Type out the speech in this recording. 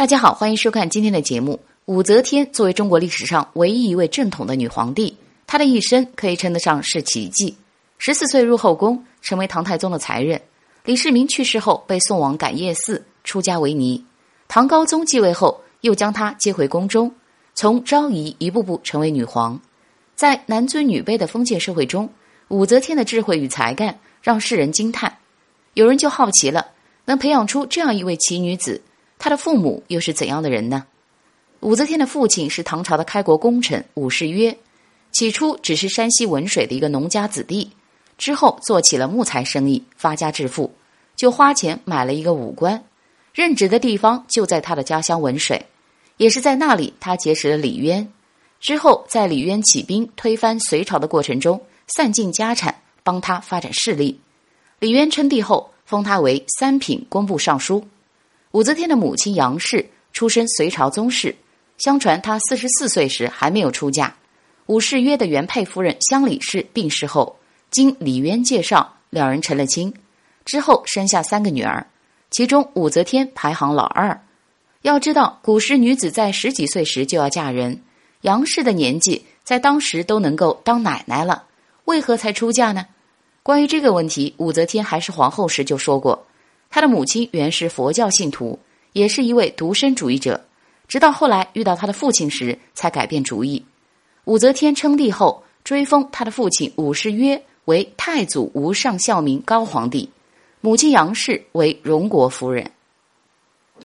大家好，欢迎收看今天的节目。武则天作为中国历史上唯一一位正统的女皇帝，她的一生可以称得上是奇迹。十四岁入后宫，成为唐太宗的才人。李世民去世后，被送往感业寺出家为尼。唐高宗继位后，又将她接回宫中，从昭仪一步步成为女皇。在男尊女卑的封建社会中，武则天的智慧与才干让世人惊叹。有人就好奇了，能培养出这样一位奇女子？他的父母又是怎样的人呢？武则天的父亲是唐朝的开国功臣武士约，起初只是山西文水的一个农家子弟，之后做起了木材生意，发家致富，就花钱买了一个武官，任职的地方就在他的家乡文水，也是在那里他结识了李渊，之后在李渊起兵推翻隋朝的过程中，散尽家产帮他发展势力。李渊称帝后，封他为三品工部尚书。武则天的母亲杨氏出身隋朝宗室，相传她四十四岁时还没有出嫁。武士约的原配夫人乡里氏病逝后，经李渊介绍，两人成了亲。之后生下三个女儿，其中武则天排行老二。要知道，古时女子在十几岁时就要嫁人，杨氏的年纪在当时都能够当奶奶了，为何才出嫁呢？关于这个问题，武则天还是皇后时就说过。他的母亲原是佛教信徒，也是一位独身主义者，直到后来遇到他的父亲时才改变主意。武则天称帝后，追封他的父亲武士约为太祖无上孝明高皇帝，母亲杨氏为荣国夫人。